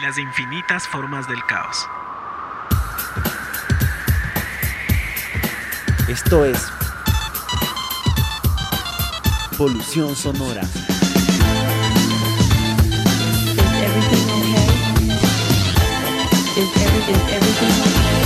las infinitas formas del caos. Esto es Polución Sonora. Is everything okay? Is, every, is everything okay?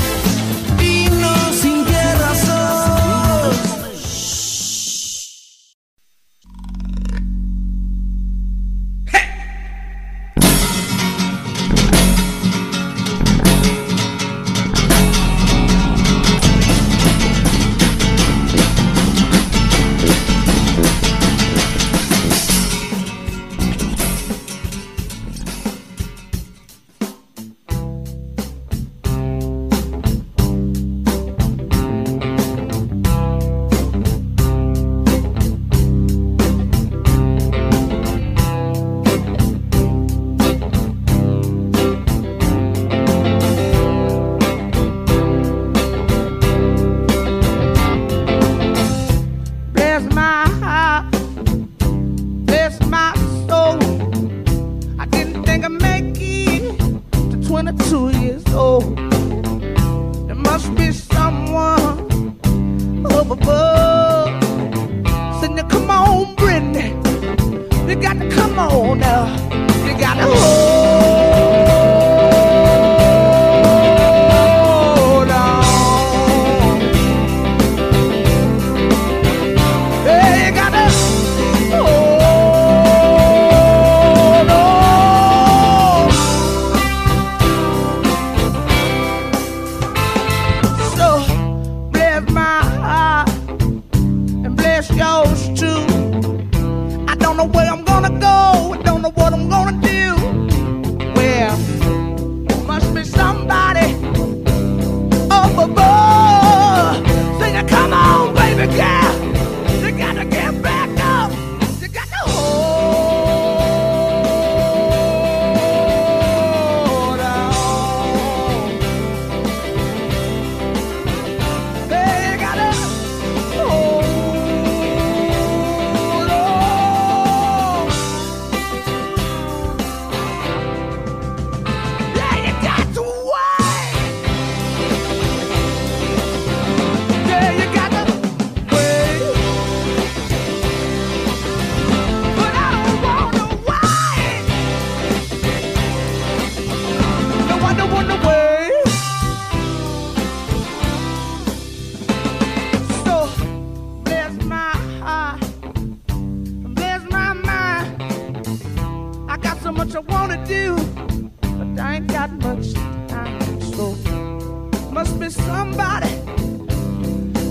Somebody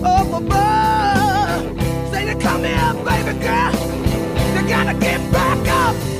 up above. Say to come here, baby girl. You gotta get back up.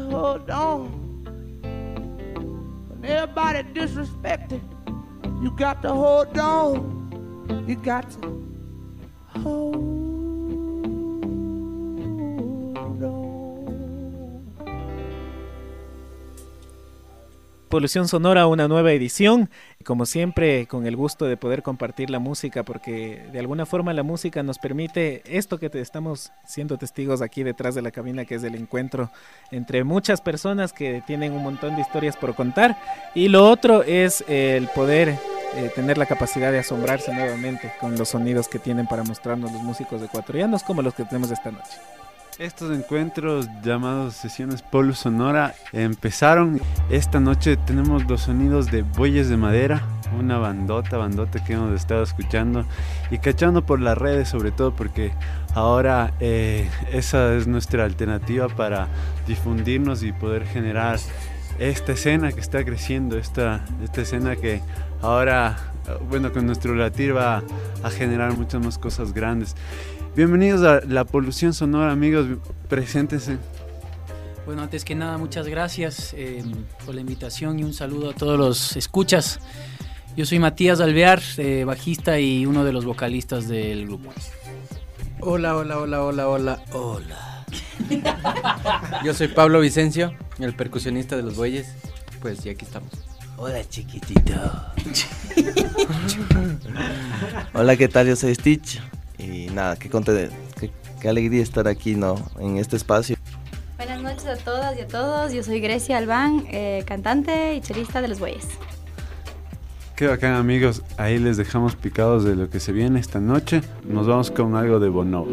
To hold on. When everybody disrespected, you got to hold on. You got to hold on. Polución Sonora, una nueva edición. Como siempre, con el gusto de poder compartir la música, porque de alguna forma la música nos permite esto que te estamos siendo testigos aquí detrás de la cabina, que es el encuentro entre muchas personas que tienen un montón de historias por contar. Y lo otro es el poder eh, tener la capacidad de asombrarse nuevamente con los sonidos que tienen para mostrarnos los músicos ecuatorianos, como los que tenemos esta noche. Estos encuentros llamados sesiones Polo Sonora empezaron. Esta noche tenemos los sonidos de Bueyes de Madera, una bandota, bandota que hemos estado escuchando y cachando por las redes sobre todo porque ahora eh, esa es nuestra alternativa para difundirnos y poder generar esta escena que está creciendo, esta, esta escena que ahora, bueno, con nuestro latir va a generar muchas más cosas grandes. Bienvenidos a La Polución Sonora, amigos, preséntense. Bueno, antes que nada, muchas gracias eh, por la invitación y un saludo a todos los escuchas. Yo soy Matías Alvear, eh, bajista y uno de los vocalistas del grupo. Hola, hola, hola, hola, hola, hola. Yo soy Pablo Vicencio, el percusionista de los bueyes. Pues y aquí estamos. Hola, chiquitito. Hola, ¿qué tal? Yo soy Stitch. Y nada, qué, conte- qué, qué alegría estar aquí, ¿no? En este espacio. Buenas noches a todas y a todos. Yo soy Grecia Albán, eh, cantante y chelista de Los Bueyes. Qué bacán amigos, ahí les dejamos picados de lo que se viene esta noche. Nos vamos con algo de Bonobo.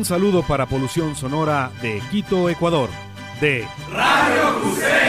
Un saludo para Polución Sonora de Quito, Ecuador. De Radio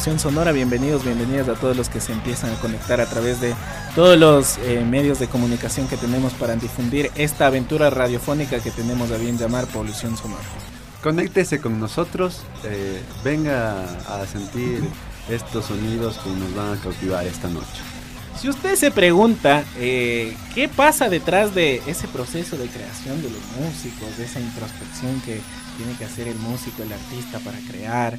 Es Polución Sonora. Bienvenidos, bienvenidas a todos los que se empiezan a conectar a través de todos los eh, medios de comunicación que tenemos para difundir esta aventura radiofónica que tenemos a bien llamar Polución Sonora. Conéctese con nosotros, eh, venga a sentir estos sonidos que nos van a cautivar esta noche. Si usted se pregunta eh, qué pasa detrás de ese proceso de creación de los músicos, de esa introspección que tiene que hacer el músico, el artista para crear,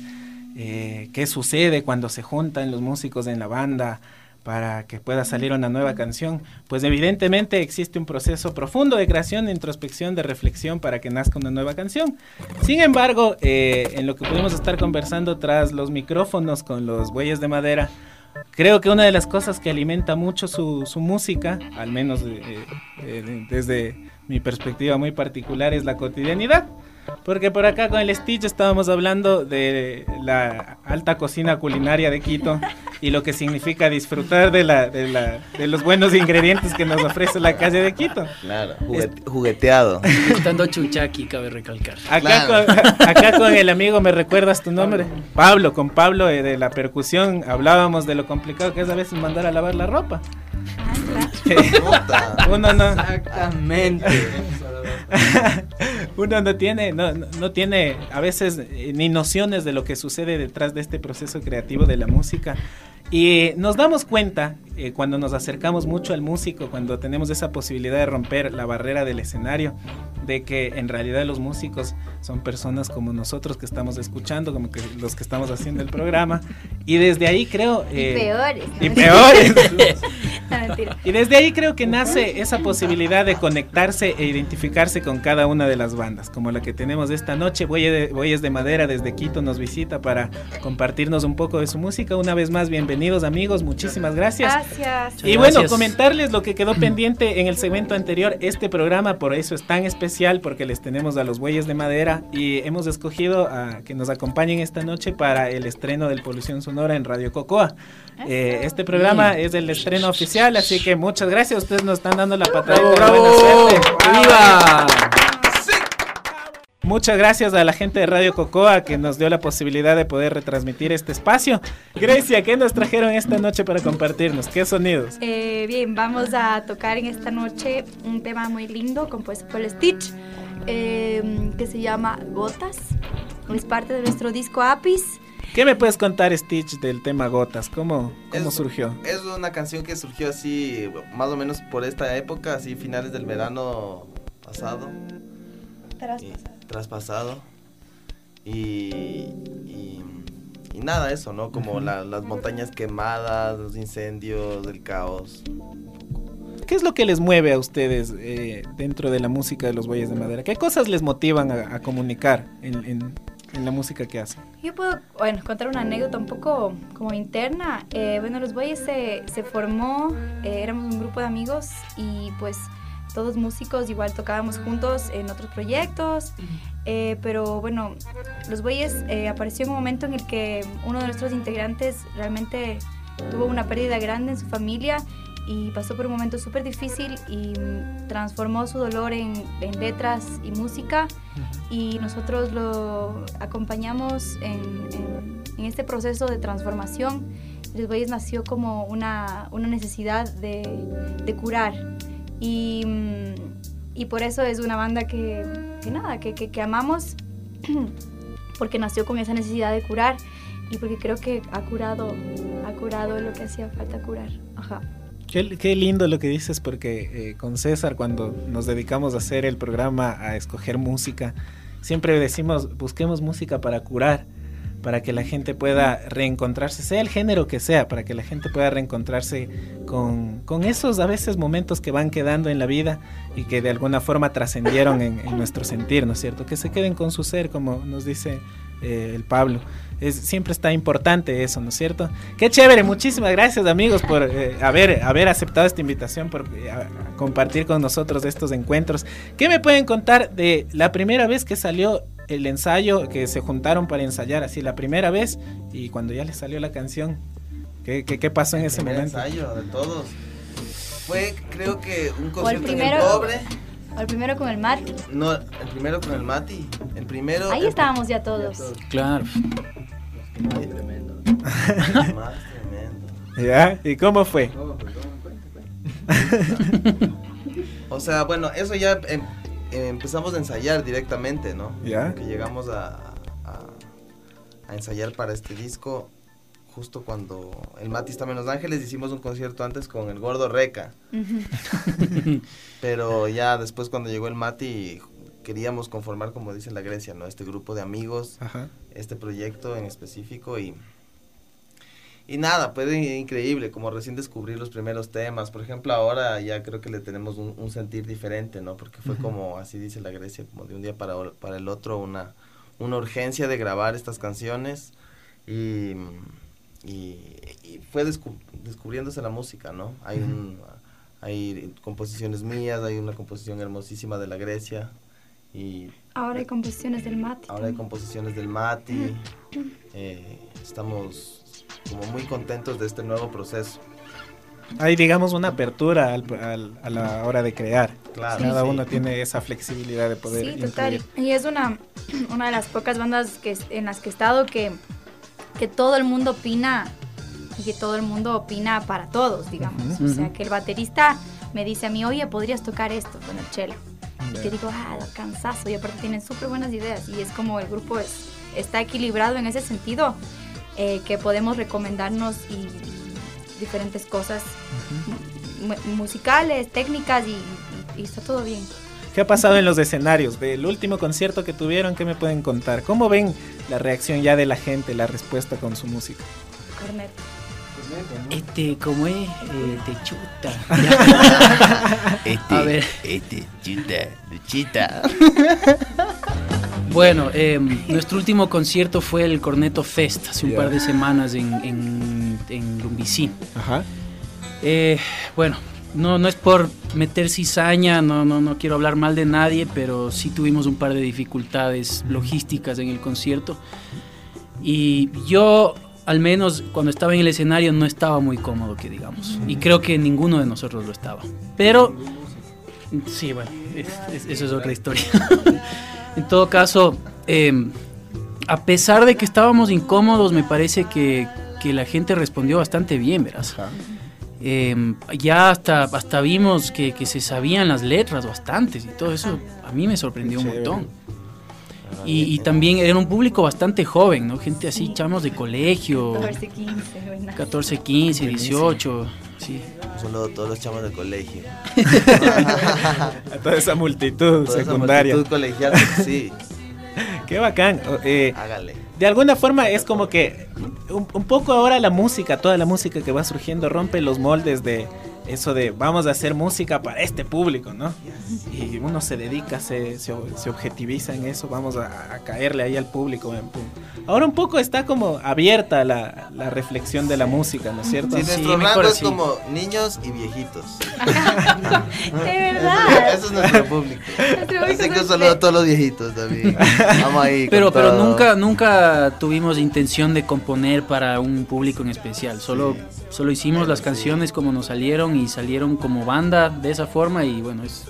eh, qué sucede cuando se juntan los músicos en la banda para que pueda salir una nueva canción, pues evidentemente existe un proceso profundo de creación, de introspección, de reflexión para que nazca una nueva canción. Sin embargo, eh, en lo que pudimos estar conversando tras los micrófonos con los bueyes de madera, Creo que una de las cosas que alimenta mucho su, su música, al menos eh, eh, desde mi perspectiva muy particular, es la cotidianidad. Porque por acá con el Stitch estábamos hablando de la alta cocina culinaria de Quito y lo que significa disfrutar de, la, de, la, de los buenos ingredientes que nos ofrece la calle de Quito. Claro, juguete- jugueteado. Estando chuchaqui, cabe recalcar. Acá, con, acá con el amigo, ¿me recuerdas tu nombre? Pablo, con Pablo eh, de la percusión hablábamos de lo complicado que es a veces mandar a lavar la ropa. Uno no, Exactamente. uno no tiene, no, no- tiene a veces eh, ni nociones de lo que sucede detrás de este proceso creativo de la música. Y nos damos cuenta eh, cuando nos acercamos mucho al músico, cuando tenemos esa posibilidad de romper la barrera del escenario, de que en realidad los músicos son personas como nosotros que estamos escuchando, como que los que estamos haciendo el programa. Y desde ahí creo... eh, peores. ¿no? Y peores. Mentira. Y desde ahí creo que nace esa posibilidad de conectarse e identificarse con cada una de las bandas, como la que tenemos esta noche. Bueyes de, Madera desde Quito nos visita para compartirnos un poco de su música. Una vez más, bienvenidos amigos, muchísimas gracias. Gracias. Y bueno, Gracias. comentarles lo que quedó pendiente en el segmento anterior. Este programa por eso es tan especial porque les tenemos a los bueyes de madera y hemos escogido a que nos acompañen esta noche para el estreno del Polución Sonora en Radio Cocoa. Eh, este programa es el estreno oficial, así que muchas gracias. Ustedes nos están dando la patada. ¡Bravo, bravo! Buena suerte. ¡Viva! muchas gracias a la gente de Radio Cocoa que nos dio la posibilidad de poder retransmitir este espacio. Grecia, ¿qué nos trajeron esta noche para compartirnos? ¿Qué sonidos? Eh, bien, vamos a tocar en esta noche un tema muy lindo compuesto por Stitch eh, que se llama Gotas. Es parte de nuestro disco Apis. ¿Qué me puedes contar, Stitch, del tema Gotas? ¿Cómo, cómo Es- surgió? Es una canción que surgió así, más o menos por esta época, así finales del verano pasado, y- traspasado. Y, y, y nada, eso, ¿no? Como la- las montañas quemadas, los incendios, el caos. ¿Qué es lo que les mueve a ustedes eh, dentro de la música de los Bueyes de Madera? ¿Qué cosas les motivan a, a comunicar en, en- en la música que hacen? Yo puedo, bueno, contar una anécdota un poco como interna. Eh, bueno, Los Bueyes se, se formó, eh, éramos un grupo de amigos y pues todos músicos, igual tocábamos juntos en otros proyectos. eh, pero bueno, Los Bueyes eh, apareció en un momento en el que uno de nuestros integrantes realmente tuvo una pérdida grande en su familia y pasó por un momento súper difícil y transformó su dolor en, en letras y música y nosotros lo acompañamos en, en- en este proceso de transformación. Les Bueyes nació como una, una necesidad de, de curar y, mm, y por eso es una banda que, que nada, que, que- que amamos porque nació con esa necesidad de curar y porque creo que ha curado, ha curado lo que hacía falta curar. Ajá. Qué, lindo lo que dices porque eh, con César cuando nos dedicamos a hacer el programa a escoger música, siempre decimos busquemos música para curar, para que la gente pueda reencontrarse, sea el género que sea, para que la gente pueda reencontrarse con, esos a veces momentos que van quedando en la vida y que de alguna forma trascendieron en, en nuestro sentir, ¿no es cierto? Que se queden con su ser, como nos dice eh, el Pablo. Es, siempre está importante eso, ¿no es cierto? Qué chévere, muchísimas gracias amigos por eh, haber, haber aceptado esta invitación, por eh, compartir con nosotros estos encuentros. ¿Qué me pueden contar de la primera vez que salió el ensayo, que se juntaron para ensayar así la primera vez y cuando ya les salió la canción? ¿Qué, qué, qué pasó en ese Primer momento? ensayo de todos. Fue, creo que un el concierto en el cobre. O el primero con el Mati. No, el primero con el Mati. El primero. Ahí el- estábamos ya todos. Claro. Ay, tremendo. Más tremendo. ¿Ya? ¿Y cómo fue? O sea, bueno, eso ya em- em- empezamos a ensayar directamente, ¿no? Ya. Que llegamos a, a- a ensayar para este disco justo cuando el Mati estaba en Los Ángeles, hicimos un concierto antes con el Gordo Reca. Pero ya después cuando llegó el Mati queríamos conformar, como dice la Grecia, ¿no? Este grupo de amigos, Ajá. este proyecto en específico y... Y nada, pues in- increíble, como recién descubrir los primeros temas. Por ejemplo, ahora ya creo que le tenemos un, un sentir diferente, ¿no? Porque fue como, así dice la Grecia, como de un día para, para el otro, una, una urgencia de grabar estas canciones. Y, y, y fue descu- descubriéndose la música, ¿no? Hay, un, hay composiciones mías, hay una composición hermosísima de la Grecia. Y Ahora hay composiciones del Mati. Ahora hay composiciones del Mati. eh, estamos como muy contentos de este nuevo proceso. Hay, digamos, una apertura al- al- a la hora de crear. Claro, Cada sí. uno tiene esa flexibilidad de poder Sí, total. incluir. Y es una, una de las pocas bandas que, en las que he estado que, que todo el mundo opina y que todo el mundo opina para todos, digamos. O sea, que el baterista me dice a mí, oye, podrías tocar esto con el cello. Y Ya. yo digo, ah, cansazo. Y aparte tienen súper buenas ideas. Y es como el grupo es, está equilibrado en ese sentido, eh, que podemos recomendarnos y diferentes cosas mu- musicales, técnicas y, y- y está todo bien. ¿Qué ha pasado en los escenarios? Del último concierto que tuvieron, ¿qué me pueden contar? ¿Cómo ven la reacción ya de la gente, la respuesta con su música? Cornet. Este, como es, eh, te chuta. Este, A ver. este, chuta, luchita. Bueno, eh, nuestro último concierto fue el Corneto Fest, hace un par de semanas en, en, en Lumbicí. Ajá. Eh, bueno, no, no es por meter cizaña, no, no, no quiero hablar mal de nadie, pero sí tuvimos un par de dificultades logísticas en el concierto. Y yo, al menos cuando estaba en el escenario, no estaba muy cómodo, que digamos. Y creo que ninguno de nosotros lo estaba. Pero, sí, bueno, es- es- eso es otra historia. En todo caso, eh, a pesar de que estábamos incómodos, me parece que, que la gente respondió bastante bien, verás. Eh, ya hasta, hasta vimos que, que se sabían las letras bastantes y todo eso a mí me sorprendió un montón. Y, y también era un público bastante joven, ¿no? Gente así, chamos de colegio, 14, 15, buena. 14, 15, 18, sí. Un saludo a todos los chamos del colegio. A toda esa multitud Toda esa secundaria. multitud colegial, sí. Qué bacán. Eh, Hágale. De alguna forma es como que un, poco ahora la música, toda la música que va surgiendo rompe los moldes de eso de vamos a hacer música para este público, ¿no? Y uno se dedica, se, se, se objetiviza en eso, vamos a, a caerle ahí al público. en pum. Ahora un poco está como abierta la, la reflexión de la música, ¿no es cierto? Sí, nuestro rango es como niños y viejitos. De verdad. Ese es nuestro público. Así que es un saludo a todos los viejitos también. Vamos ahí. Pero, pero todo. nunca, nunca tuvimos intención de componer para un público en especial. Solo, solo hicimos las canciones como nos salieron y salieron como banda de esa forma y bueno, es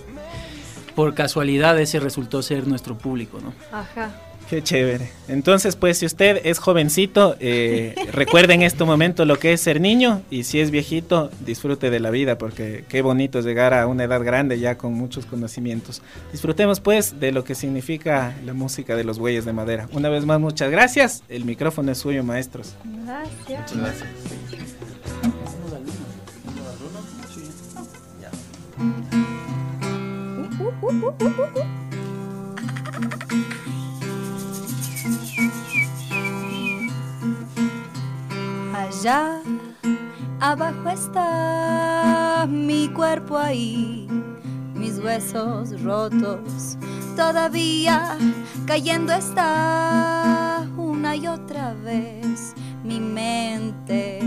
por casualidad ese resultó ser nuestro público, ¿no? Ajá. Qué chévere. Entonces, pues, si usted es jovencito, eh, recuerde en este momento lo que es ser niño y si es viejito, disfrute de la vida porque qué bonito es llegar a una edad grande ya con muchos conocimientos. Disfrutemos, pues, de lo que significa la música de los bueyes de madera. Una vez más, muchas gracias. El micrófono es suyo, maestros. Gracias. Muchas gracias. Allá abajo está mi cuerpo ahí, mis huesos rotos, todavía cayendo está una y otra vez mi mente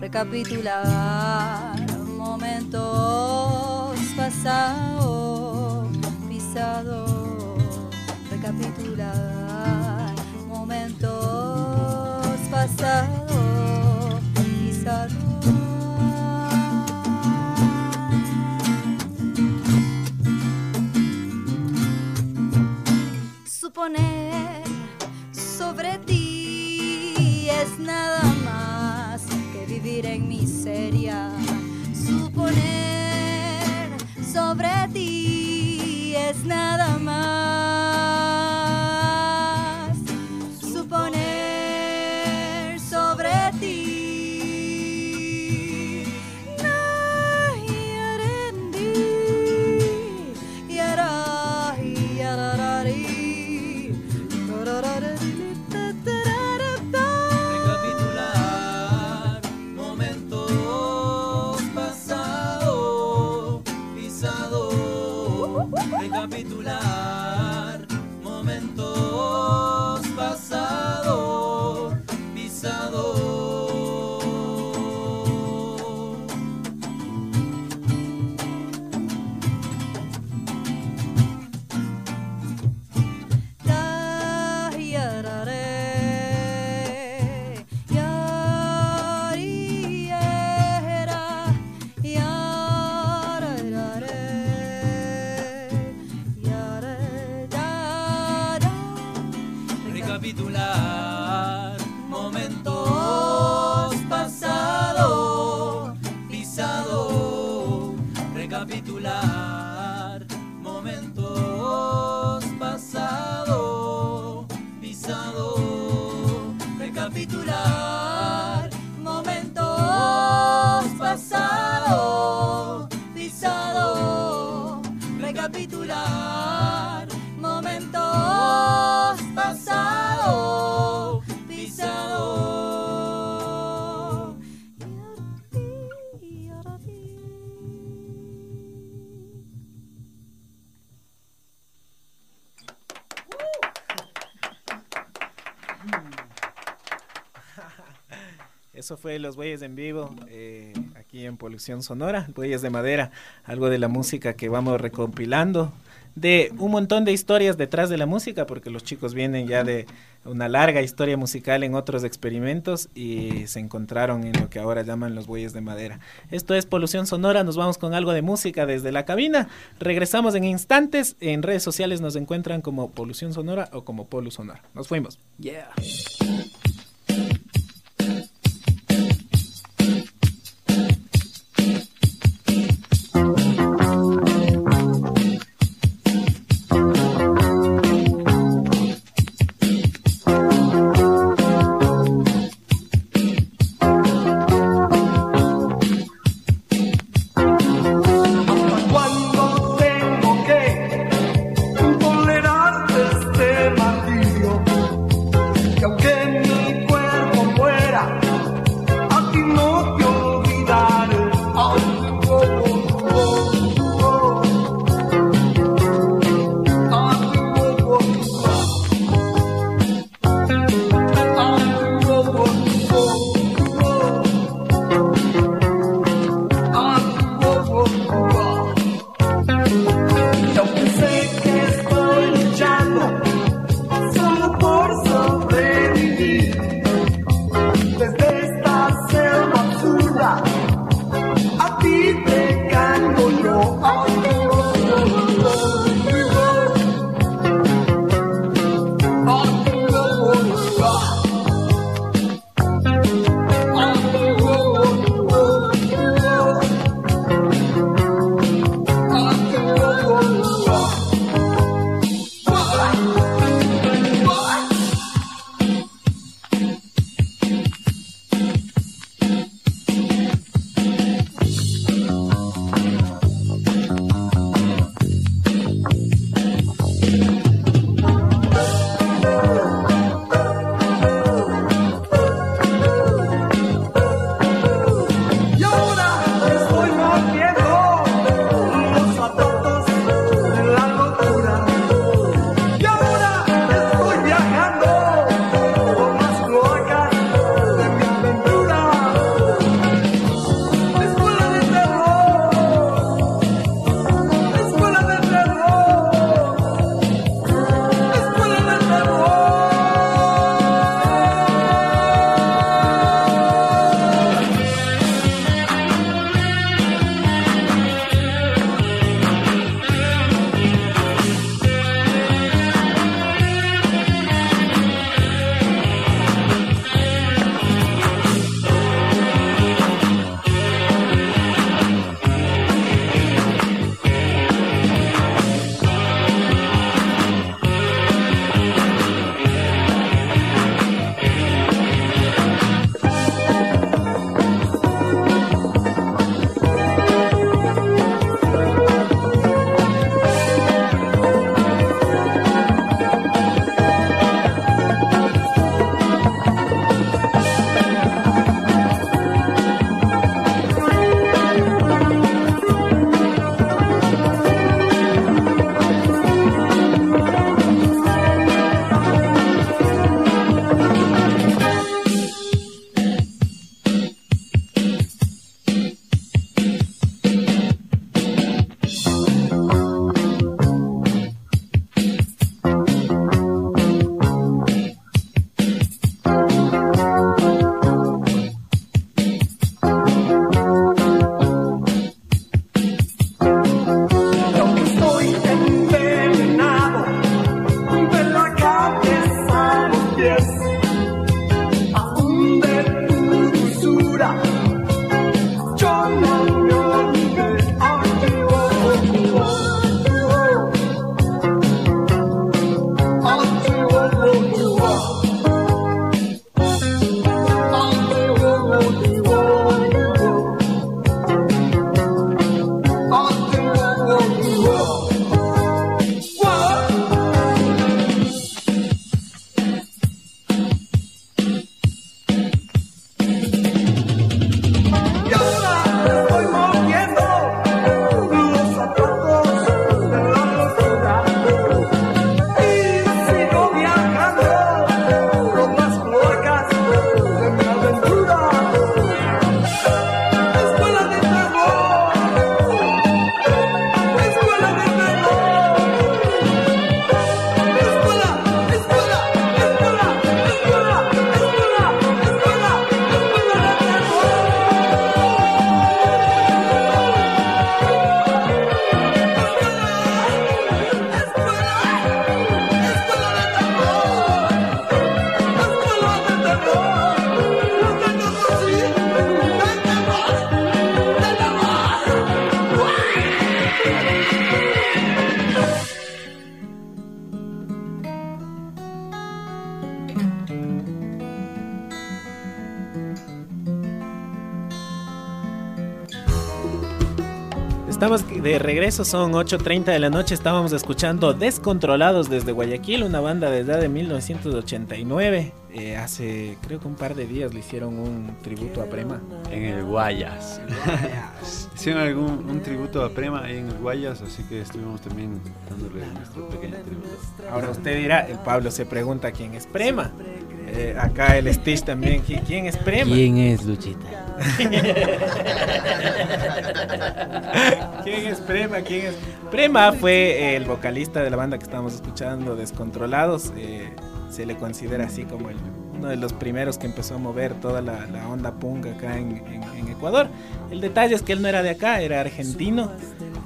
recapitular momentos pasados, pisados, recapitular momentos pasados, pisados. Suponer sobre ti es nada más que vivir en miseria. Sobre ti es nada más. Eso fue Los Bueyes en Vivo, eh, aquí en Polución Sonora, Bueyes de Madera, algo de la música que vamos recompilando, de un montón de historias detrás de la música, porque los chicos vienen ya de una larga historia musical en otros experimentos y se encontraron en lo que ahora llaman los Bueyes de Madera. Esto es Polución Sonora, nos vamos con algo de música desde la cabina, regresamos en instantes, en redes sociales nos encuentran como Polución Sonora o como Polu Sonora. Nos fuimos. Yeah. Regreso, son 8.30 de la noche, estábamos escuchando Descontrolados desde Guayaquil, una banda desde de 1989. Eh, hace creo que un par de días le hicieron un tributo a Prema. En el Guayas. Hicieron algún un tributo a Prema ahí en el Guayas, así que estuvimos también dándole nuestro pequeño tributo. Ahora usted dirá, el Pablo se pregunta quién es Prema. Eh, acá el Stitch también, ¿qui- ¿quién es Prema? ¿Quién es Luchita? ¿Quién es Prema? ¿Quién es? Prema fue el vocalista de la banda que estábamos escuchando, Descontrolados. eh, se le considera así como el, uno de los primeros que empezó a mover toda la, la onda punk acá en, en- en Ecuador. El detalle es que él no era de acá, era argentino.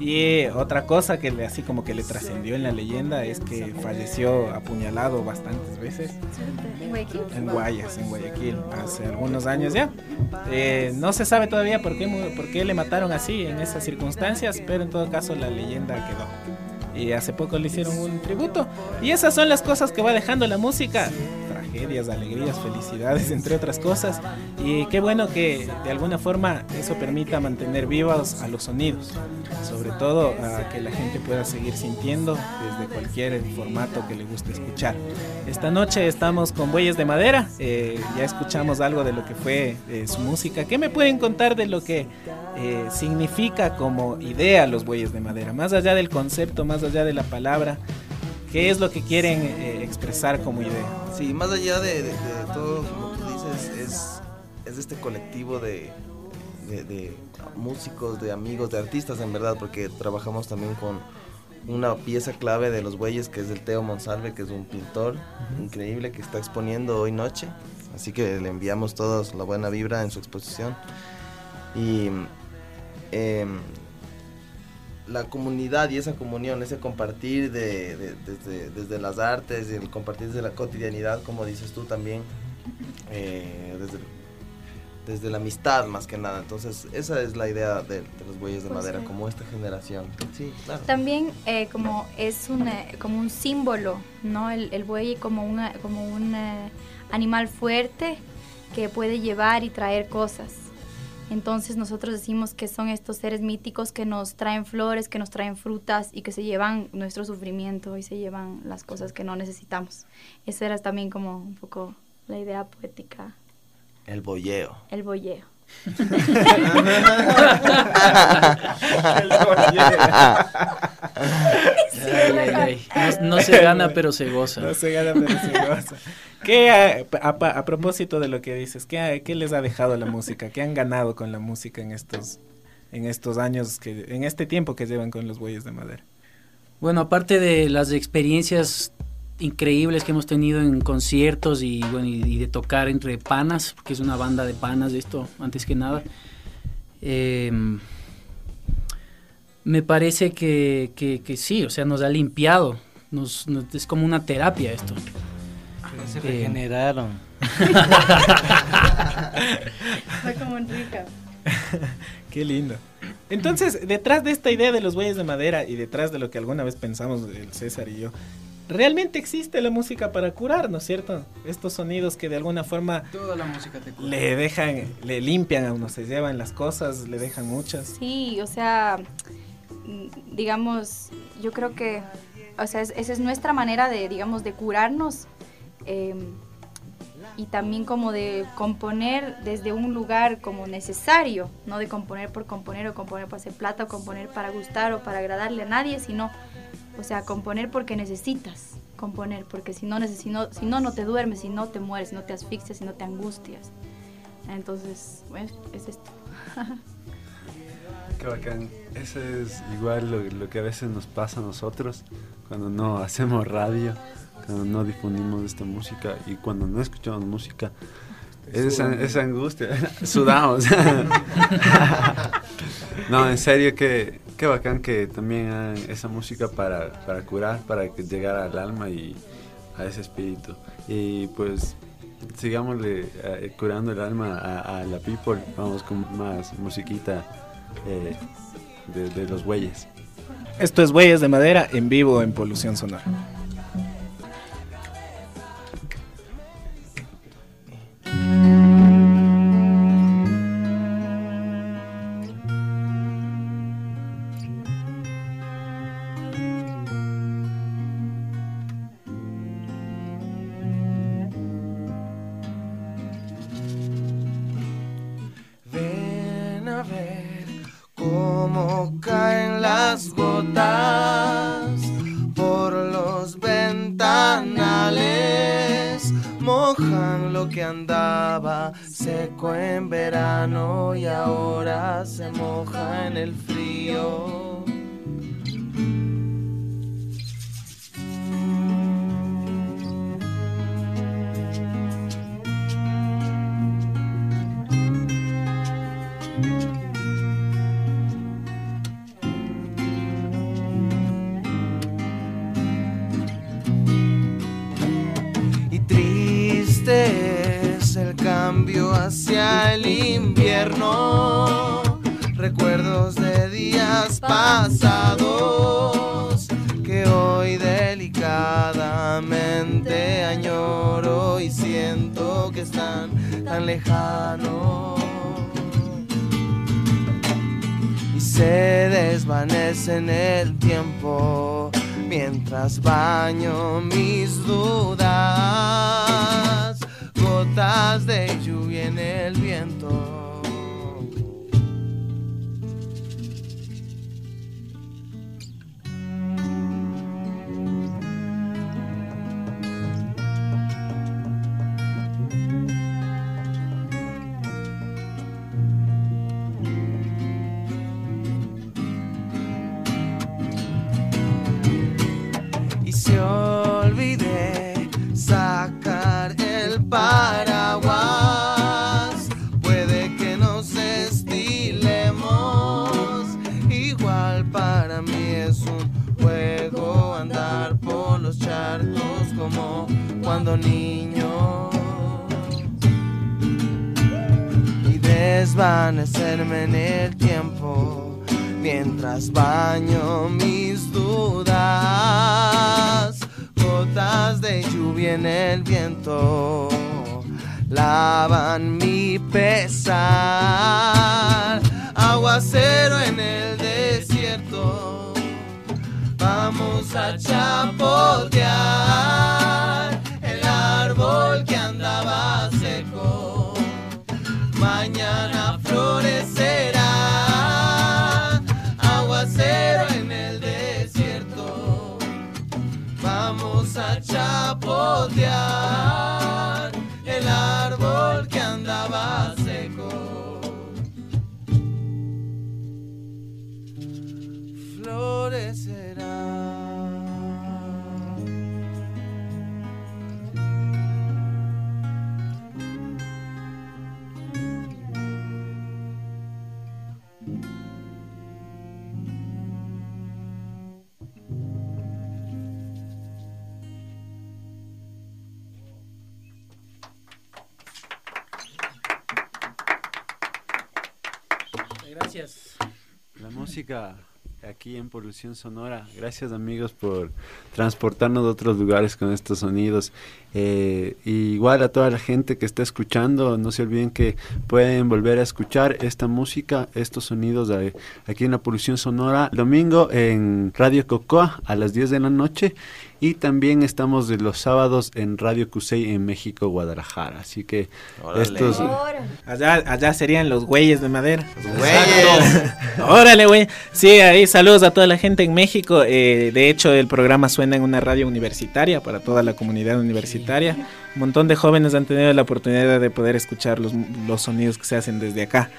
Y otra cosa que le, así como que le trascendió en la leyenda es que falleció apuñalado bastantes veces. En Guayaquil. En Guayas, en Guayaquil, hace algunos años ya. Eh, no se sabe todavía por qué, por qué le mataron así en esas circunstancias, pero en todo caso la leyenda quedó. Y hace poco le hicieron un tributo. Y esas son las cosas que va dejando la música. Tragedias, alegrías, felicidades, entre otras cosas. Y qué bueno que de alguna forma eso permita mantener vivos a los sonidos. Sobre todo a que la gente pueda seguir sintiendo desde cualquier formato que le guste escuchar. Esta noche estamos con Bueyes de Madera. eh, ya escuchamos algo de lo que fue eh, su música. ¿Qué me pueden contar de lo que eh, significa como idea los Bueyes de Madera? Más allá del concepto, más allá de la palabra. ¿Qué es lo que quieren eh, expresar como idea? Sí, más allá de, de- de todo lo que dices, es, es este colectivo de, de- de músicos, de amigos, de artistas en verdad, porque trabajamos también con una pieza clave de los bueyes que es el Teo Monsalve, que es un pintor increíble que está exponiendo hoy noche. Así que le enviamos todos la buena vibra en su exposición. Y em, la comunidad y esa comunión, ese compartir de, de- desde, desde las artes el compartir desde la cotidianidad, como dices tú también, eh, desde, desde la amistad más que nada. Entonces, esa es la idea de, de los bueyes de Pues madera, sí. como esta generación. Sí, claro. También eh, como es un, eh, como un símbolo, ¿no? El, el buey como, una, como un eh, animal fuerte que puede llevar y traer cosas. Entonces nosotros decimos que son estos seres míticos que nos traen flores, que nos traen frutas y que se llevan nuestro sufrimiento y se llevan las cosas que no necesitamos. Esa era también como un poco la idea poética, El boyeo. el boyeo. Ay, ay, ay. No, no se gana, pero se goza. No se gana, pero se goza. ¿Qué, a, a- a propósito de lo que dices, ¿qué, qué les ha dejado la música? ¿Qué han ganado con la música en estos, en estos años, que, en este tiempo que llevan con los bueyes de madera? Bueno, aparte de las experiencias increíbles que hemos tenido en conciertos y, bueno, y, y de tocar entre panas, porque es una banda de panas esto, antes que nada, eh, me parece que, que- que sí, o sea, nos ha limpiado, nos, nos- es como una terapia esto. Se Eh, regeneraron. Fue como Enrique. Qué lindo. Entonces, detrás de esta idea de los bueyes de madera y detrás de lo que alguna vez pensamos el César y yo, realmente existe la música para curar, ¿no es cierto? Estos sonidos que de alguna forma Toda la música te cura. le dejan, le limpian a uno, se llevan las cosas, le dejan muchas. Sí, o sea, digamos, yo creo que, o sea, es- esa es nuestra manera de, digamos, de curarnos eh, y también como de componer desde un lugar como necesario, no de componer por componer o componer para hacer plata o componer para gustar o para agradarle a nadie, sino, o sea, componer porque necesitas componer, porque si no, si no, si no, no te duermes, si no te mueres, si no te asfixias, si no te angustias. Entonces, bueno, es esto. Qué bacán. Eso es igual lo, lo que a veces nos pasa a nosotros cuando no hacemos radio, cuando no difundimos esta música y cuando no escuchamos música. Es esa, esa angustia. Sudamos. no, en serio, que qué bacán que también hagan esa música para, para curar, para que llegar al alma y a ese espíritu. Y pues sigámosle eh, curando el alma a, a la people. Vamos con más musiquita eh, de, de los bueyes. Esto es Bueyes de Madera en vivo en Polución Sonora. Las gotas por los ventanales. Mojan lo que andaba seco en verano y ahora se moja en el frío. Recuerdos de días pasados que hoy delicadamente añoro y siento que están tan lejanos. Y se desvanece en el tiempo mientras baño mis dudas, gotas de lluvia en el viento. Niño. Y desvanecerme en el tiempo mientras baño mis dudas. Gotas de lluvia en el viento lavan mi pesar. Aguacero en el desierto. Vamos a chapotear seco. Mañana florecerá aguacero en el desierto. Vamos a chapotear el árbol que andaba seco. Florecerá. Gracias. La música aquí en Polución Sonora. Gracias amigos por transportarnos a otros lugares con estos sonidos. Eh, igual a toda la gente que está escuchando, no se olviden que pueden volver a escuchar esta música, estos sonidos de- aquí en la Polución Sonora, domingo en Radio Cocoa a las 10 de la noche. Y también estamos de los sábados en Radio Cusey en México, Guadalajara. Así que Órale. estos... Allá, allá serían los güeyes de madera. güeyes. Órale, güey. Sí, ahí saludos a toda la gente en México. Eh, de hecho, el programa suena en una radio universitaria para toda la comunidad universitaria. Un montón de jóvenes han tenido la oportunidad de poder escuchar los, los sonidos que se hacen desde acá.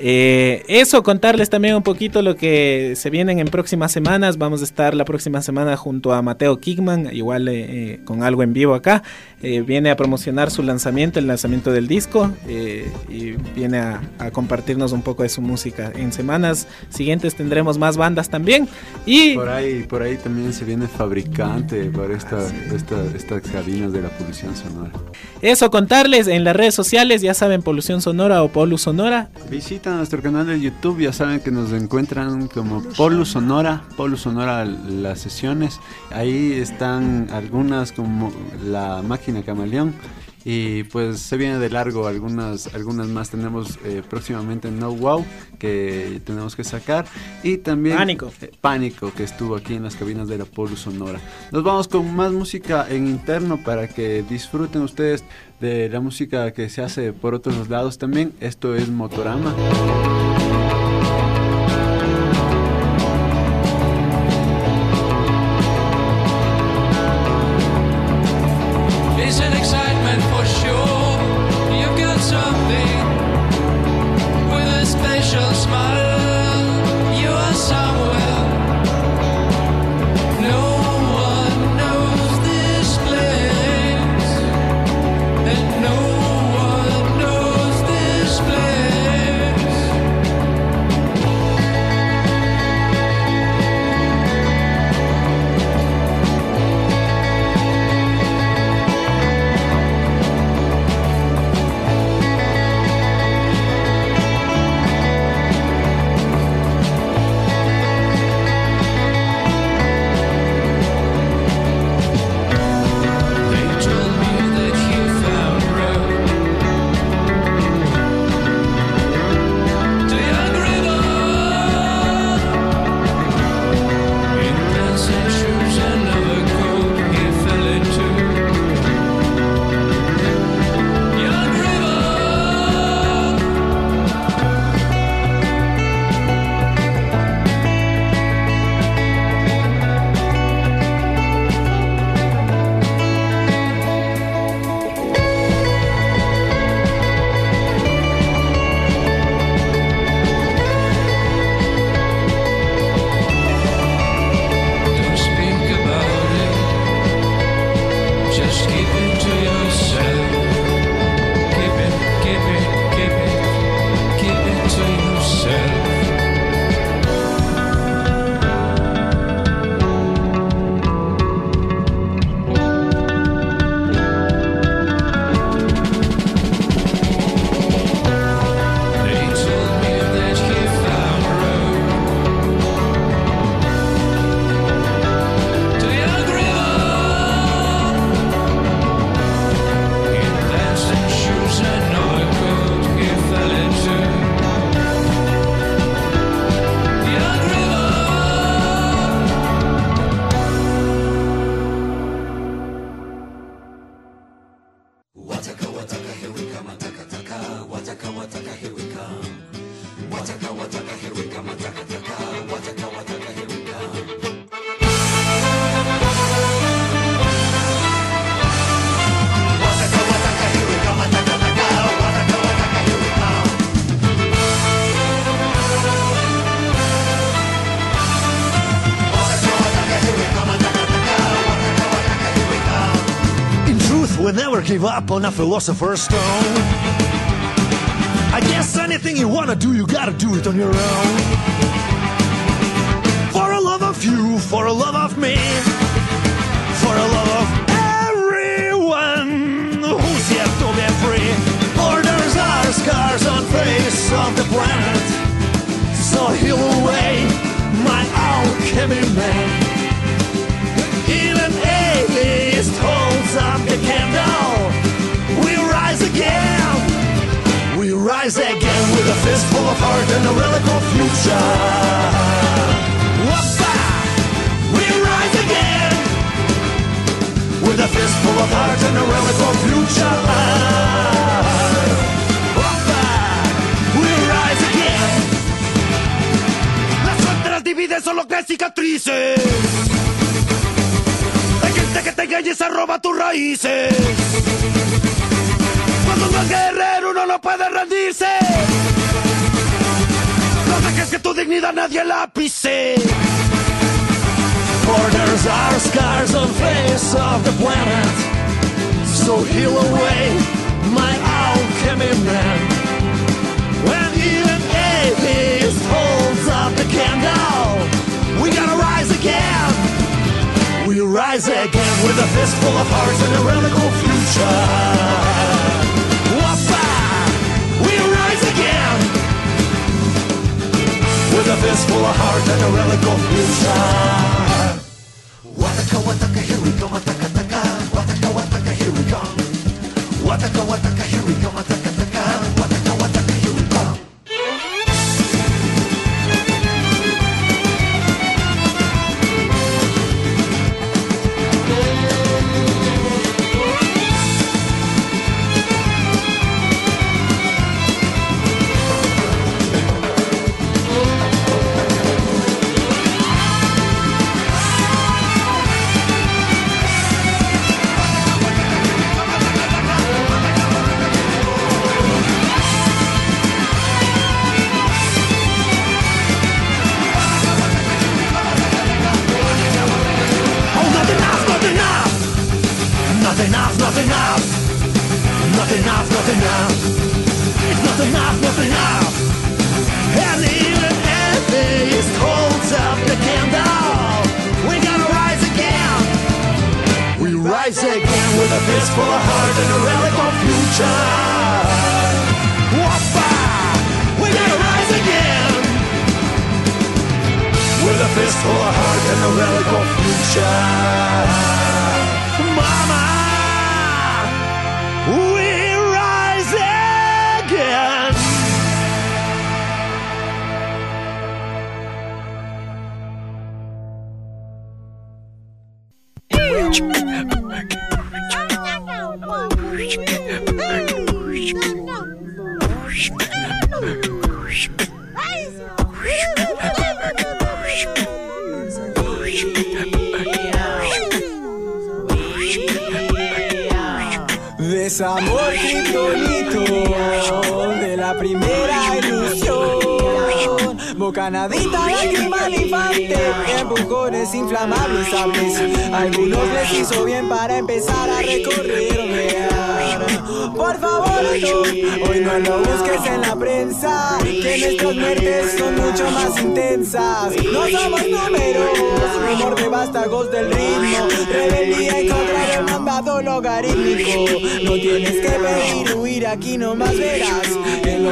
Eh, eso, contarles también un poquito lo que se vienen en próximas semanas. Vamos a estar la próxima semana junto a Mateo Igual eh, eh, con algo en vivo acá. Eh, viene a promocionar su lanzamiento, el lanzamiento del disco, eh, y viene a, a compartirnos un poco de su música. En semanas siguientes tendremos más bandas también. Y Por ahí, por ahí también se viene fabricante por esta, esta- estas cabinas de la polución sonora. eso, contarles en las redes sociales, ya saben, Polución Sonora o Polu Sonora. Visita nuestro canal de YouTube, ya saben que nos encuentran como Polu Sonora, Polu Sonora las sesiones. Ahí están algunas como la máquina camaleón. Y pues se viene de largo algunas, algunas más tenemos eh, próximamente No Wow que tenemos que sacar y también Pánico. eh, Pánico que estuvo aquí en las cabinas de la Polu Sonora. Nos vamos con más música en interno para que disfruten ustedes de la música que se hace por otros lados también. Esto es Motorama. Give up on a philosopher's stone. I guess anything you wanna do, you gotta do it on your own. For a love of you, for a love of me, for a love of everyone who's yet to be free. Borders are scars on face of the planet. So heal away my alchemy man. Even atheist holds up rise again. We rise again with a fistful of heart and a relic of future. Whoppa! We rise again with a fistful of heart and a relic of future. We rise again. Las fronteras dividen solo que cicatrices. Hay gente que te engaña y se roba tus raíces. Es guerrero uno no puede rendirse. No dejes que tu dignidad nadie la pise. Borders are scars on face of the planet. So heal away my alchemy man. When even atheist holds up the candle, we gotta rise again. We rise again with a fistful of hearts and a radical future. Fistful of heart and a relic of future.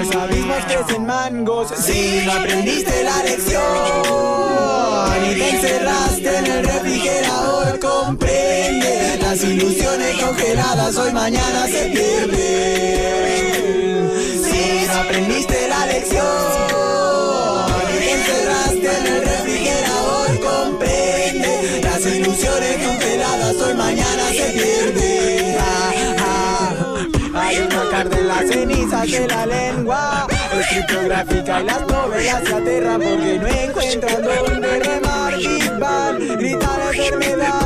Los abismos crecen mangos. Si no aprendiste la lección y te encerraste en el refrigerador, comprende las ilusiones congeladas hoy mañana se pierden. Si no aprendiste la lección y te encerraste en el refrigerador, comprende las ilusiones congeladas hoy mañana cenizas la lengua. Es criptográfica y las novelas se aterran porque no encuentran dónde remar. Big Bang, grita la enfermedad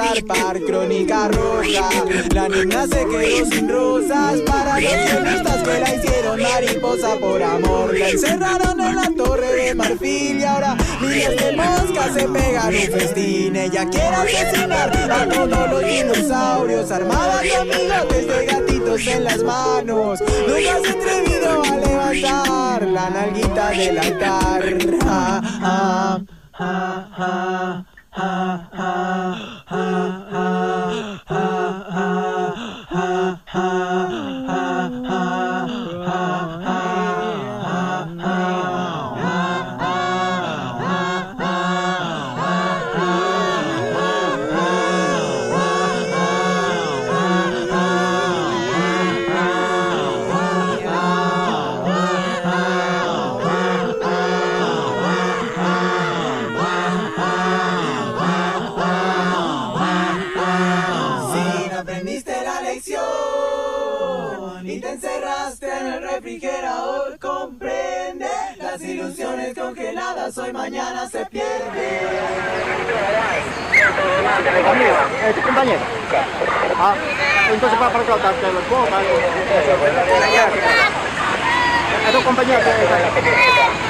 zarpar. Crónica roja, la niña se quedó sin rosas para los que la hicieron mariposa por amor. La encerraron en la torre de marfil y ahora miles de moscas se pegan un festín. Ella quiere asesinar a todos los dinosaurios armada con bigotes de gatitos en las manos. Nunca se atrevido a levantar la nalguita del altar. Ah, ah, ah, ah, ah, Ah. Congeladas hoy mañana se pierden. tu compañero. Ah, entonces para para acá, te lo pongo, Es tu compañero.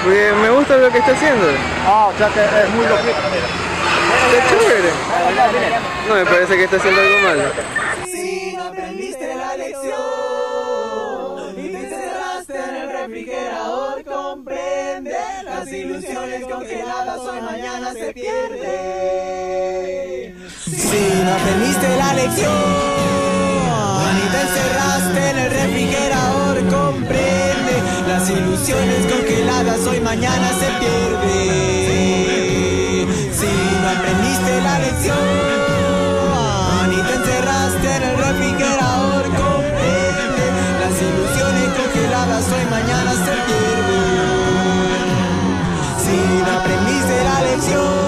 Porque me gusta lo que está haciendo. Ah, o sea que es muy loquito. Qué chévere. No me parece que está haciendo algo malo. Si no aprendiste la lección y te encerraste en el refrigerador, las ilusiones congeladas hoy mañana se pierden. Si no aprendiste la lección y te encerraste en el refrigerador, comprende las ilusiones congeladas hoy mañana se pierden. Si no aprendiste la lección y te encerraste en el refrigerador, comprende las ilusiones congeladas hoy mañana se pierden. Aprendiste la lección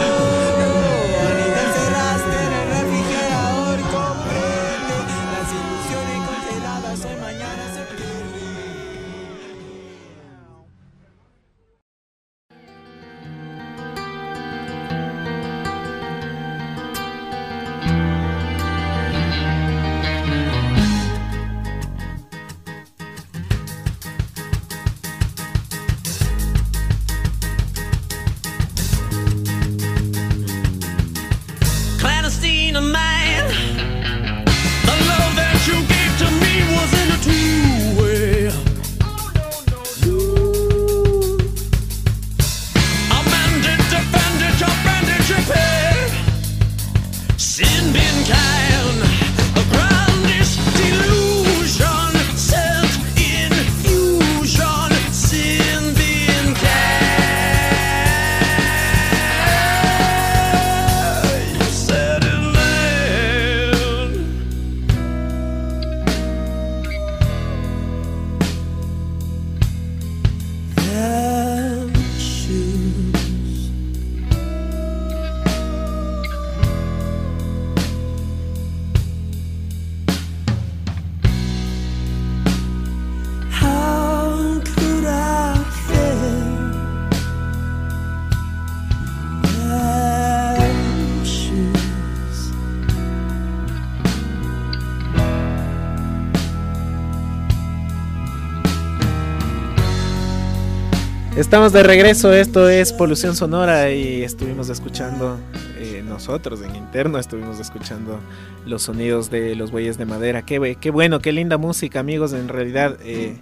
Estamos de regreso, esto es Polución Sonora y estuvimos escuchando, eh, nosotros en interno estuvimos escuchando los sonidos de los bueyes de madera. Qué, qué bueno, qué linda música amigos, en realidad eh,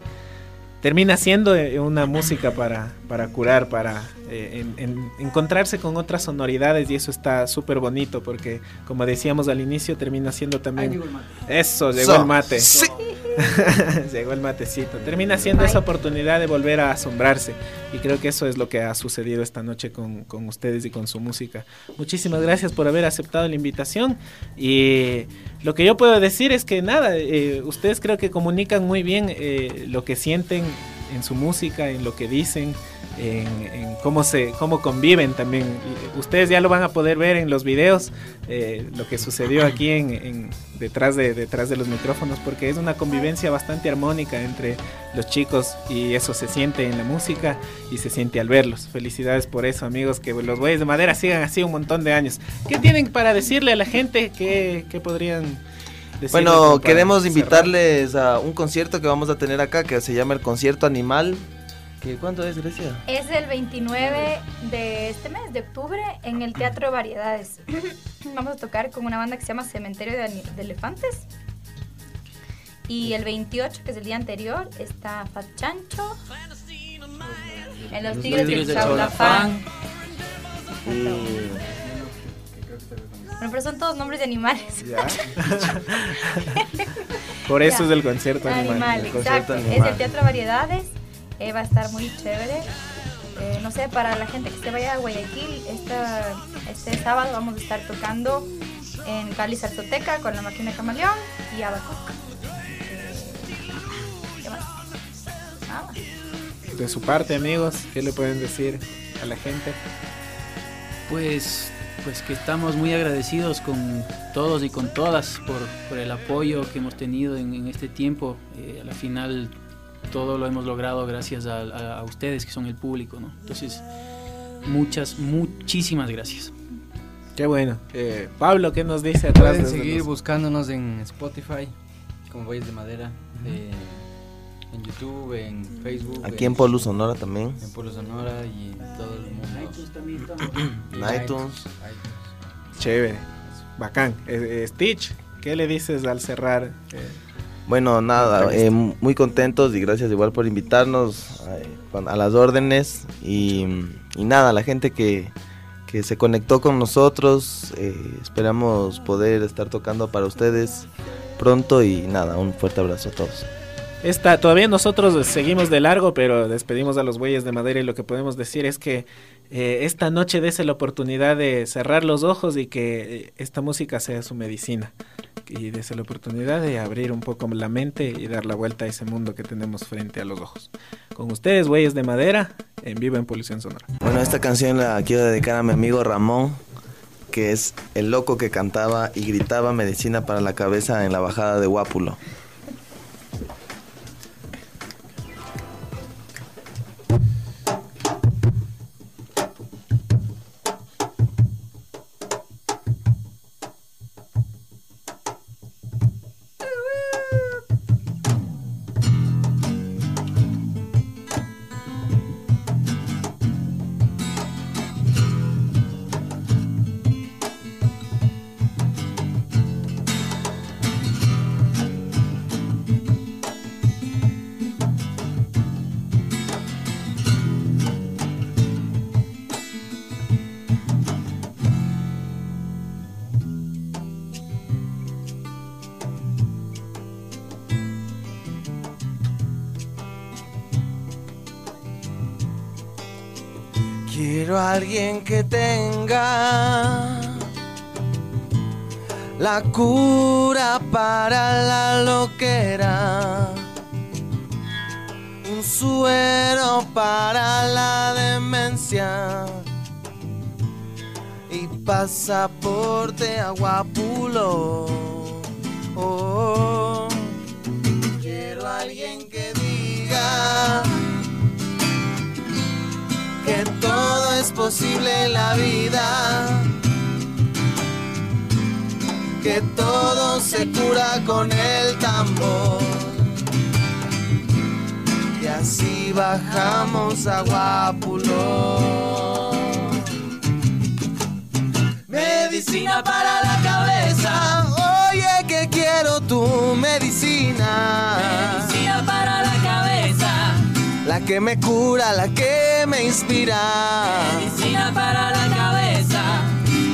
termina siendo eh, una música para, para curar, para eh, en- en- encontrarse con otras sonoridades y eso está súper bonito porque como decíamos al inicio termina siendo también... Eso, llegó So, el mate. sí. llegó el matecito. Termina siendo esa oportunidad de volver a asombrarse y creo que eso es lo que ha sucedido esta noche con, con ustedes y con su música. Muchísimas gracias por haber aceptado la invitación y lo que yo puedo decir es que nada, eh, ustedes creo que comunican muy bien eh, lo que sienten en su música, en lo que dicen. En, en cómo se cómo conviven también. Ustedes ya lo van a poder ver en los videos eh, lo que sucedió aquí en, en- detrás de detrás de los micrófonos porque es una convivencia bastante armónica entre los chicos y eso se siente en la música y se siente al verlos. Felicidades por eso, amigos, que los Bueyes de Madera sigan así un montón de años. ¿Qué tienen para decirle a la gente? ¿Qué, qué podrían Bueno, queremos cerrar? invitarles a un concierto que vamos a tener acá que se llama el Concierto Animal. ¿Qué, ¿Cuándo es, Grecia? Es el 29 de este mes, de octubre, en el Teatro de Variedades. Vamos a tocar con una banda que se llama Cementerio de, Elefantes. Y el 28, que es el día anterior, está Fat Chancho. En los Tigres del Chaulafán. Bueno, pero son todos nombres de animales. Por eso Ya. es el concierto animal. Animal, El concierto exacto. Es el Teatro Variedades. Eh, va a estar muy chévere. Eh, no sé, para la gente que se vaya a Guayaquil, esta, este sábado vamos a estar tocando en Cali Salzoteca con la máquina Camaleón y Abacuc. Eh, ¿Qué más? Nada. De su parte, amigos, ¿qué le pueden decir a la gente? Pues, pues que estamos muy agradecidos con todos y con todas por, por el apoyo que hemos tenido en, en este tiempo. Eh, a la final todo lo hemos logrado gracias a, a- a ustedes que son el público, ¿no? Entonces, muchas, muchísimas gracias. Qué bueno. Eh, Pablo, ¿qué nos dice atrás? Pueden seguir los- buscándonos en Spotify, como Bueyes de Madera, eh, en YouTube, en Facebook. Aquí en Polo Sonora también. En Polo Sonora y en todo el mundo. En iTunes. Chévere. Bacán. Eh, eh, Stitch, ¿qué le dices al cerrar? Bueno, nada, eh, muy contentos y gracias igual por invitarnos eh, a las órdenes y, y nada, la gente que, que se conectó con nosotros, eh, esperamos poder estar tocando para ustedes pronto y nada, un fuerte abrazo a todos. Esta, todavía nosotros seguimos de largo, pero despedimos a los bueyes de madera y lo que podemos decir es que eh, esta noche dese la oportunidad de cerrar los ojos y que eh, esta música sea su medicina. Y dese la oportunidad de abrir un poco la mente y dar la vuelta a ese mundo que tenemos frente a los ojos. Con ustedes, bueyes de madera, en vivo en Polución Sonora. Bueno, esta canción la quiero dedicar a mi amigo Ramón, que es el loco que cantaba y gritaba medicina para la cabeza en la bajada de Guápulo. La cura para la loquera, un suero para la demencia. Y pasaporte a Guapulo. Oh, quiero a alguien que diga que todo es posible en la vida, que todo se cura con el tambor. Y así bajamos a Guapulo. Medicina para la cabeza, oye que quiero tu medicina. Medicina para la cabeza, La que me cura, la que me inspira. medicina para la cabeza,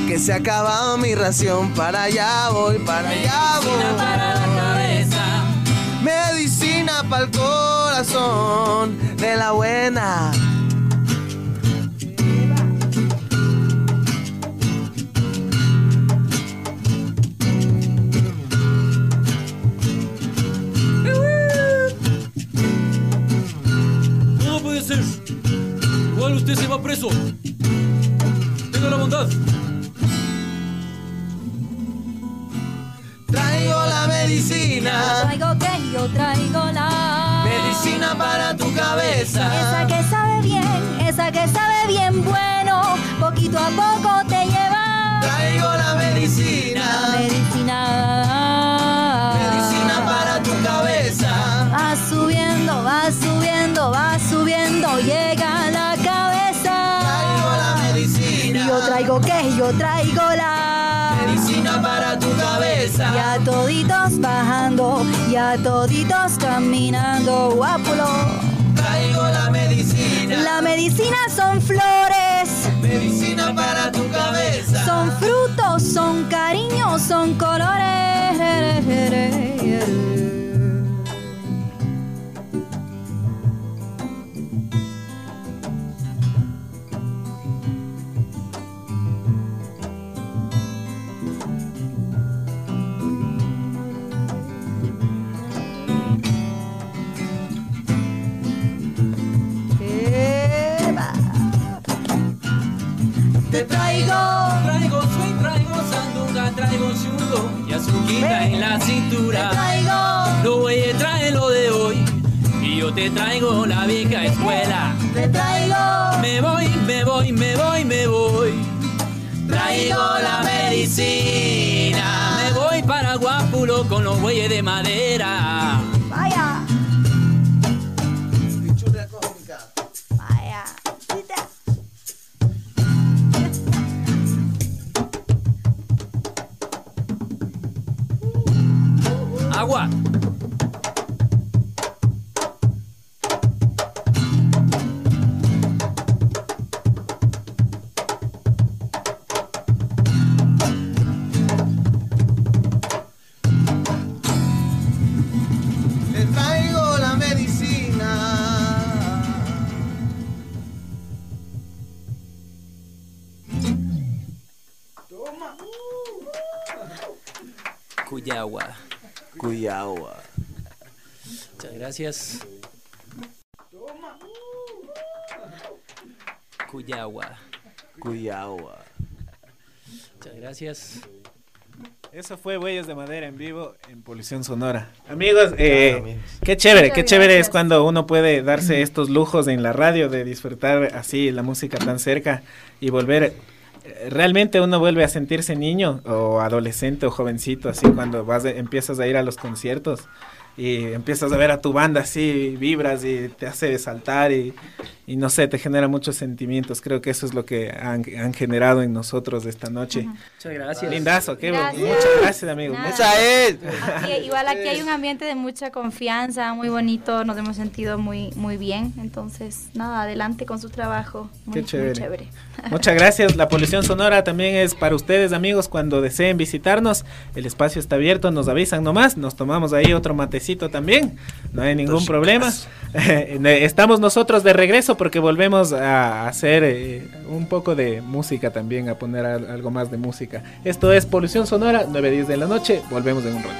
Que se ha acabado mi ración, para allá voy, para allá voy. medicina para la cabeza, Medicina para el corazón de la buena. No puede ser. Caudal, usted se va preso. Tenga la bondad. Traigo la medicina. Traigo que yo traigo la Medicina para tu cabeza. Esa que sabe bien, esa que sabe bien bueno, poquito a poco te lleva. Traigo la medicina. Medicina. Medicina para tu cabeza. Va subiendo, va subiendo, va subiendo, llega a la cabeza. Traigo la medicina. Yo traigo que yo traigo cabeza. Ya toditos bajando, ya toditos caminando, guapulo. Traigo la medicina. La medicina son flores, Medicina para tu cabeza. son frutos, son cariños, son colores. Te traigo. Traigo swing, traigo sandunga, traigo chulo y azuquita en la cintura. Te traigo. Los bueyes traen lo de hoy y yo te traigo la vieja escuela. Te traigo. Me voy, me voy, me voy, me voy. Traigo la medicina. Me voy para Guapulo con los bueyes de madera. Cuyagua. Cuyagua. Muchas gracias. Cuyagua. Cuyagua. Muchas gracias. Eso fue Huellas de Madera en vivo en Polución Sonora. Amigos, eh, Claro, amigos. qué chévere, qué chévere es cuando uno puede darse estos lujos en la radio de disfrutar así la música tan cerca y volver. Realmente uno vuelve a sentirse niño o adolescente o jovencito así cuando vas de- empiezas a ir a los conciertos y empiezas a ver a tu banda así, vibras y te hace saltar y, y no sé, te genera muchos sentimientos. Creo que eso es lo que han, han generado en nosotros esta noche. Muchas gracias. Lindazo, qué Gracias. muchas gracias amigos. Nada. Muchas- Aquí- igual aquí hay un ambiente de mucha confianza, muy bonito, nos hemos sentido muy muy bien, entonces nada, adelante con su trabajo, muy, Qué muy chévere. chévere. Muchas gracias. La polución sonora también es para ustedes, amigos. Cuando deseen visitarnos, el espacio está abierto. Nos avisan nomás. Nos tomamos ahí otro matecito también. No hay ningún problema. Estamos nosotros de regreso porque volvemos a hacer eh, un poco de música también, a poner al- algo más de música. Esto es Polución Sonora, 9.10 de la noche. Volvemos en un rato.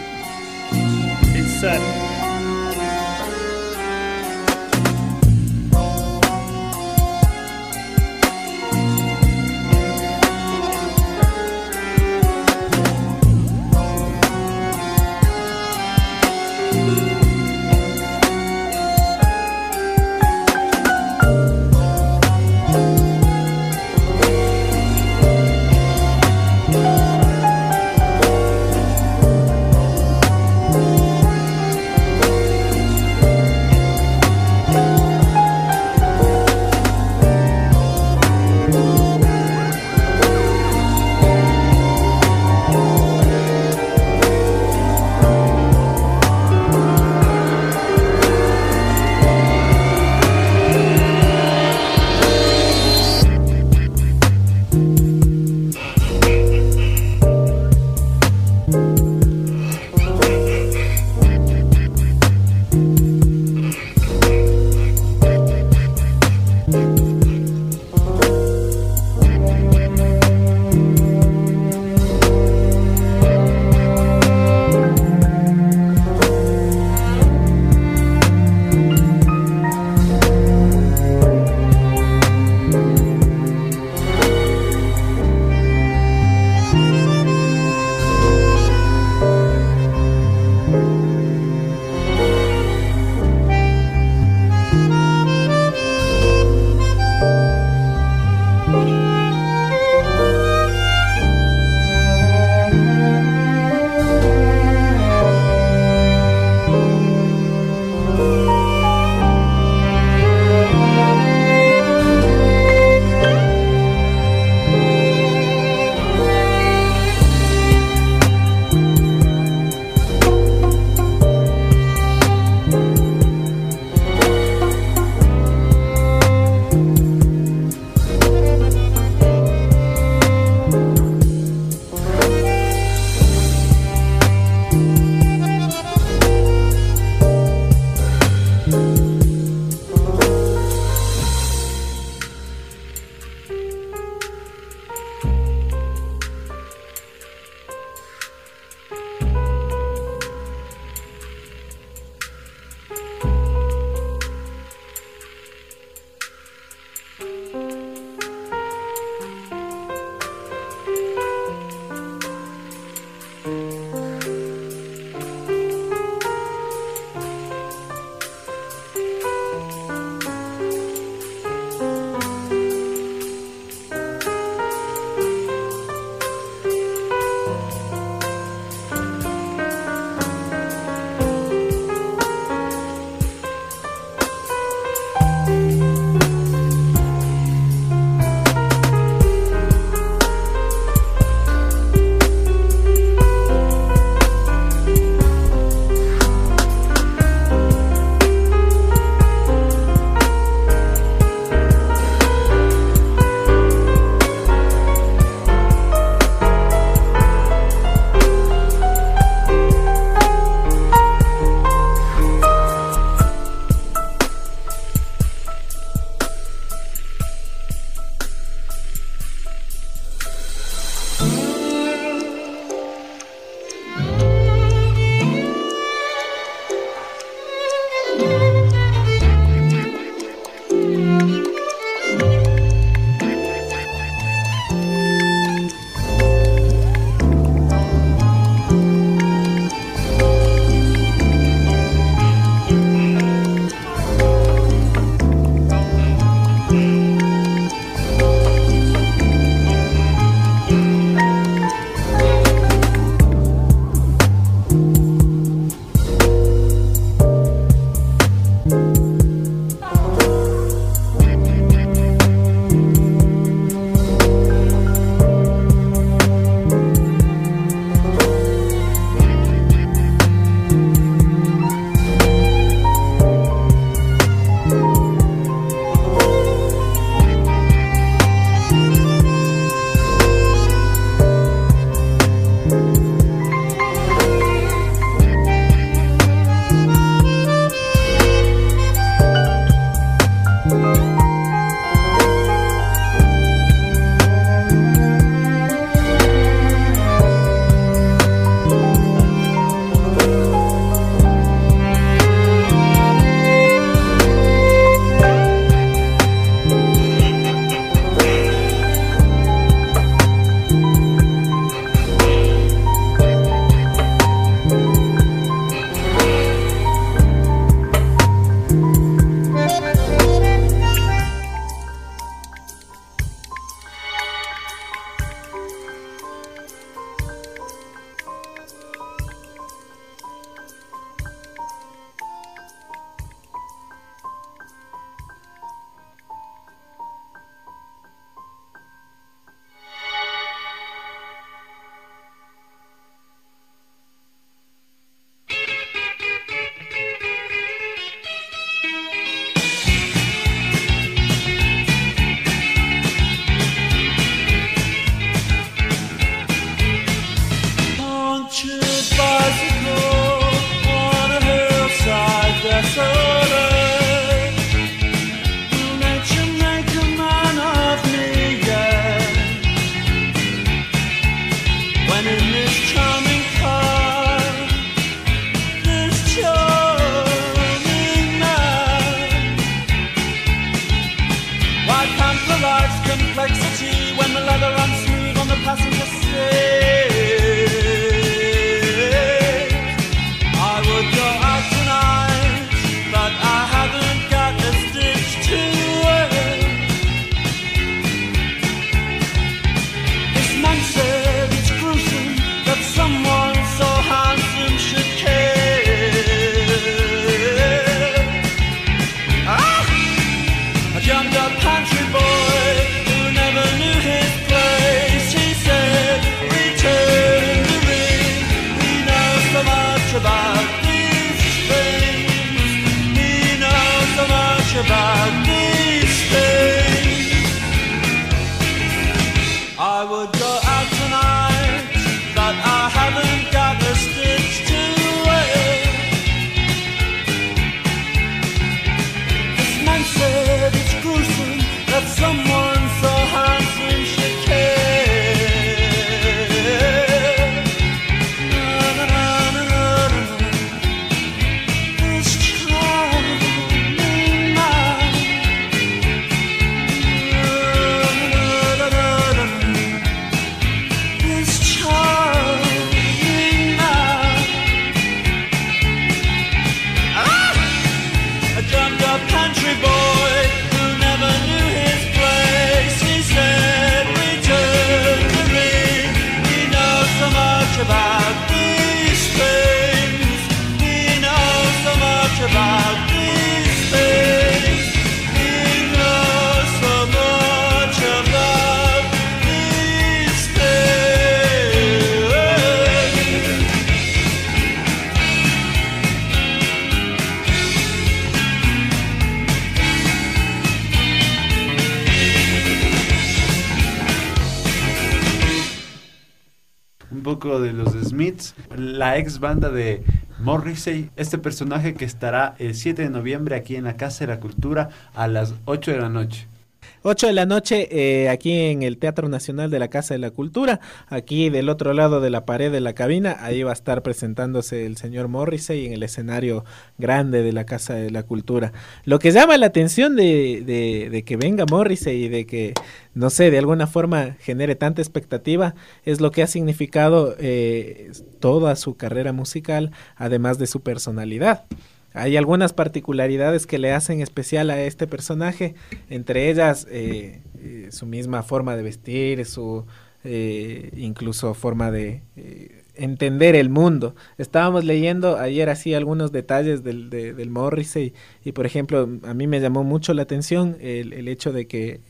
La ex banda de Morrissey, este personaje que estará el 7 de noviembre aquí en la Casa de la Cultura a las 8 de la noche. 8 de la noche eh, aquí en el Teatro Nacional de la Casa de la Cultura, aquí del otro lado de la pared de la cabina, ahí va a estar presentándose el señor Morrissey en el escenario grande de la Casa de la Cultura. Lo que llama la atención de, de- de que venga Morrissey y de que, no sé, de alguna forma genere tanta expectativa, es lo que ha significado eh, toda su carrera musical, además de su personalidad. Hay algunas particularidades que le hacen especial a este personaje, entre ellas eh, eh, su misma forma de vestir, su eh, incluso forma de... eh, entender el mundo. Estábamos leyendo ayer así algunos detalles del, de- del Morrissey y por ejemplo a mí me llamó mucho la atención el, el hecho de que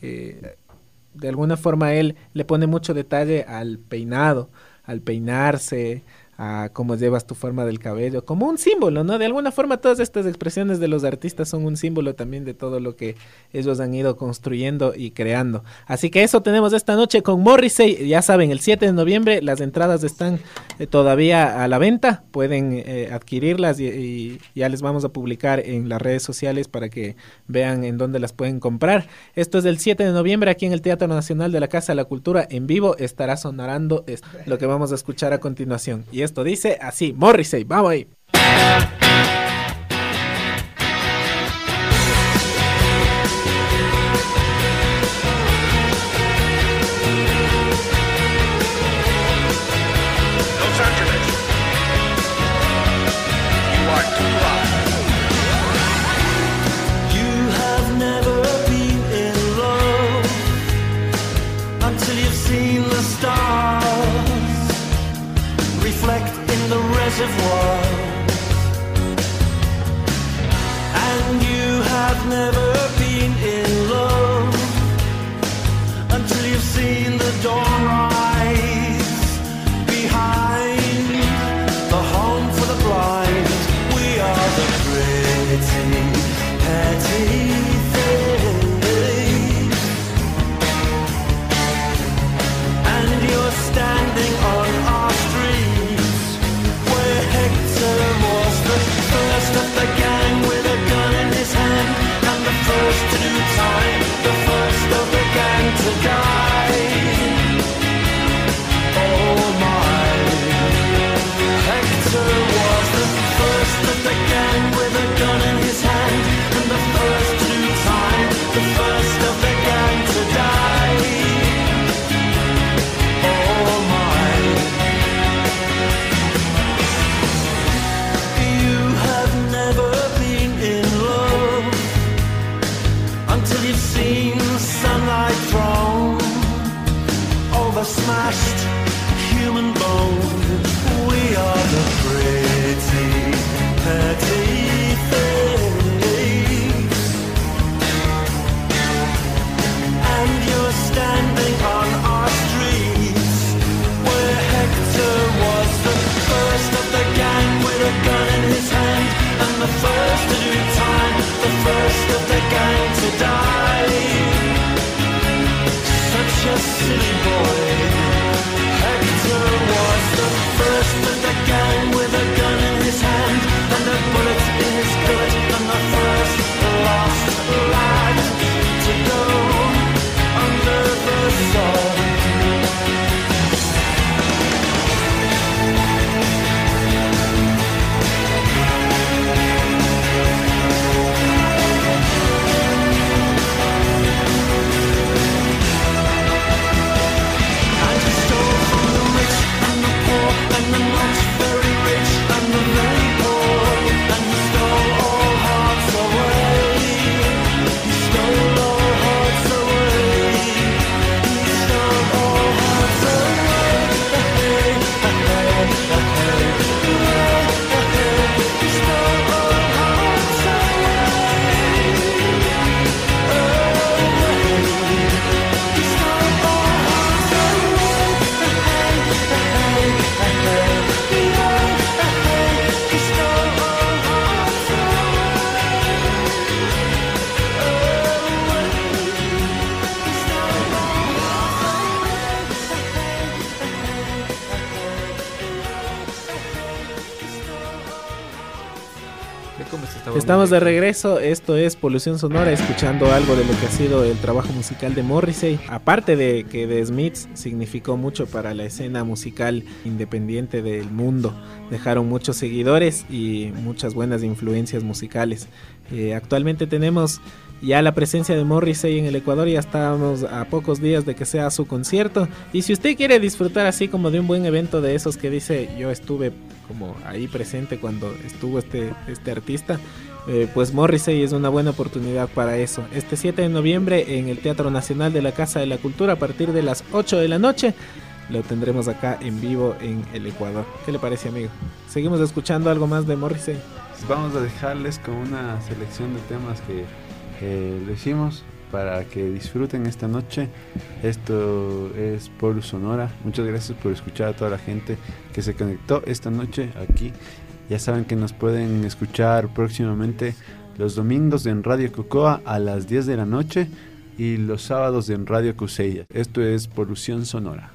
de alguna forma él le pone mucho detalle al peinado, al peinarse, a cómo llevas tu forma del cabello, como un símbolo, ¿no? De alguna forma todas estas expresiones de los artistas son un símbolo también de todo lo que ellos han ido construyendo y creando. Así que eso tenemos esta noche con Morrissey, ya saben, el 7 de noviembre las entradas están eh, todavía a la venta, pueden eh, adquirirlas y, ya les vamos a publicar en las redes sociales para que vean en dónde las pueden comprar. Esto es el 7 de noviembre aquí en el Teatro Nacional de la Casa de la Cultura en vivo, estará sonarando es- lo que vamos a escuchar a continuación. Esto dice así, Morrissey, vamos ahí. Estamos de regreso, esto es Polución Sonora, escuchando algo de lo que ha sido el trabajo musical de Morrissey. Aparte de que The Smiths significó mucho para la escena musical independiente del mundo, dejaron muchos seguidores y muchas buenas influencias musicales. Eh, actualmente tenemos ya la presencia de Morrissey en el Ecuador, ya estamos a pocos días de que sea su concierto. Y si usted quiere disfrutar así como de un buen evento de esos que dice yo estuve como ahí presente cuando estuvo este, este artista, eh, pues Morrissey es una buena oportunidad para eso. Este 7 de noviembre en el Teatro Nacional de la Casa de la Cultura a partir de las 8 de la noche lo tendremos acá en vivo en el Ecuador. ¿Qué le parece, amigo? Seguimos escuchando algo más de Morrissey. Vamos a dejarles con una selección de temas que eh, lo hicimos para que disfruten esta noche. Esto es Polo Sonora. Muchas gracias por escuchar a toda la gente que se conectó esta noche aquí. Ya saben que nos pueden escuchar próximamente los domingos en Radio Cocoa a las 10 de la noche y los sábados en Radio Cusella. Esto es Polución Sonora.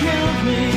killed me.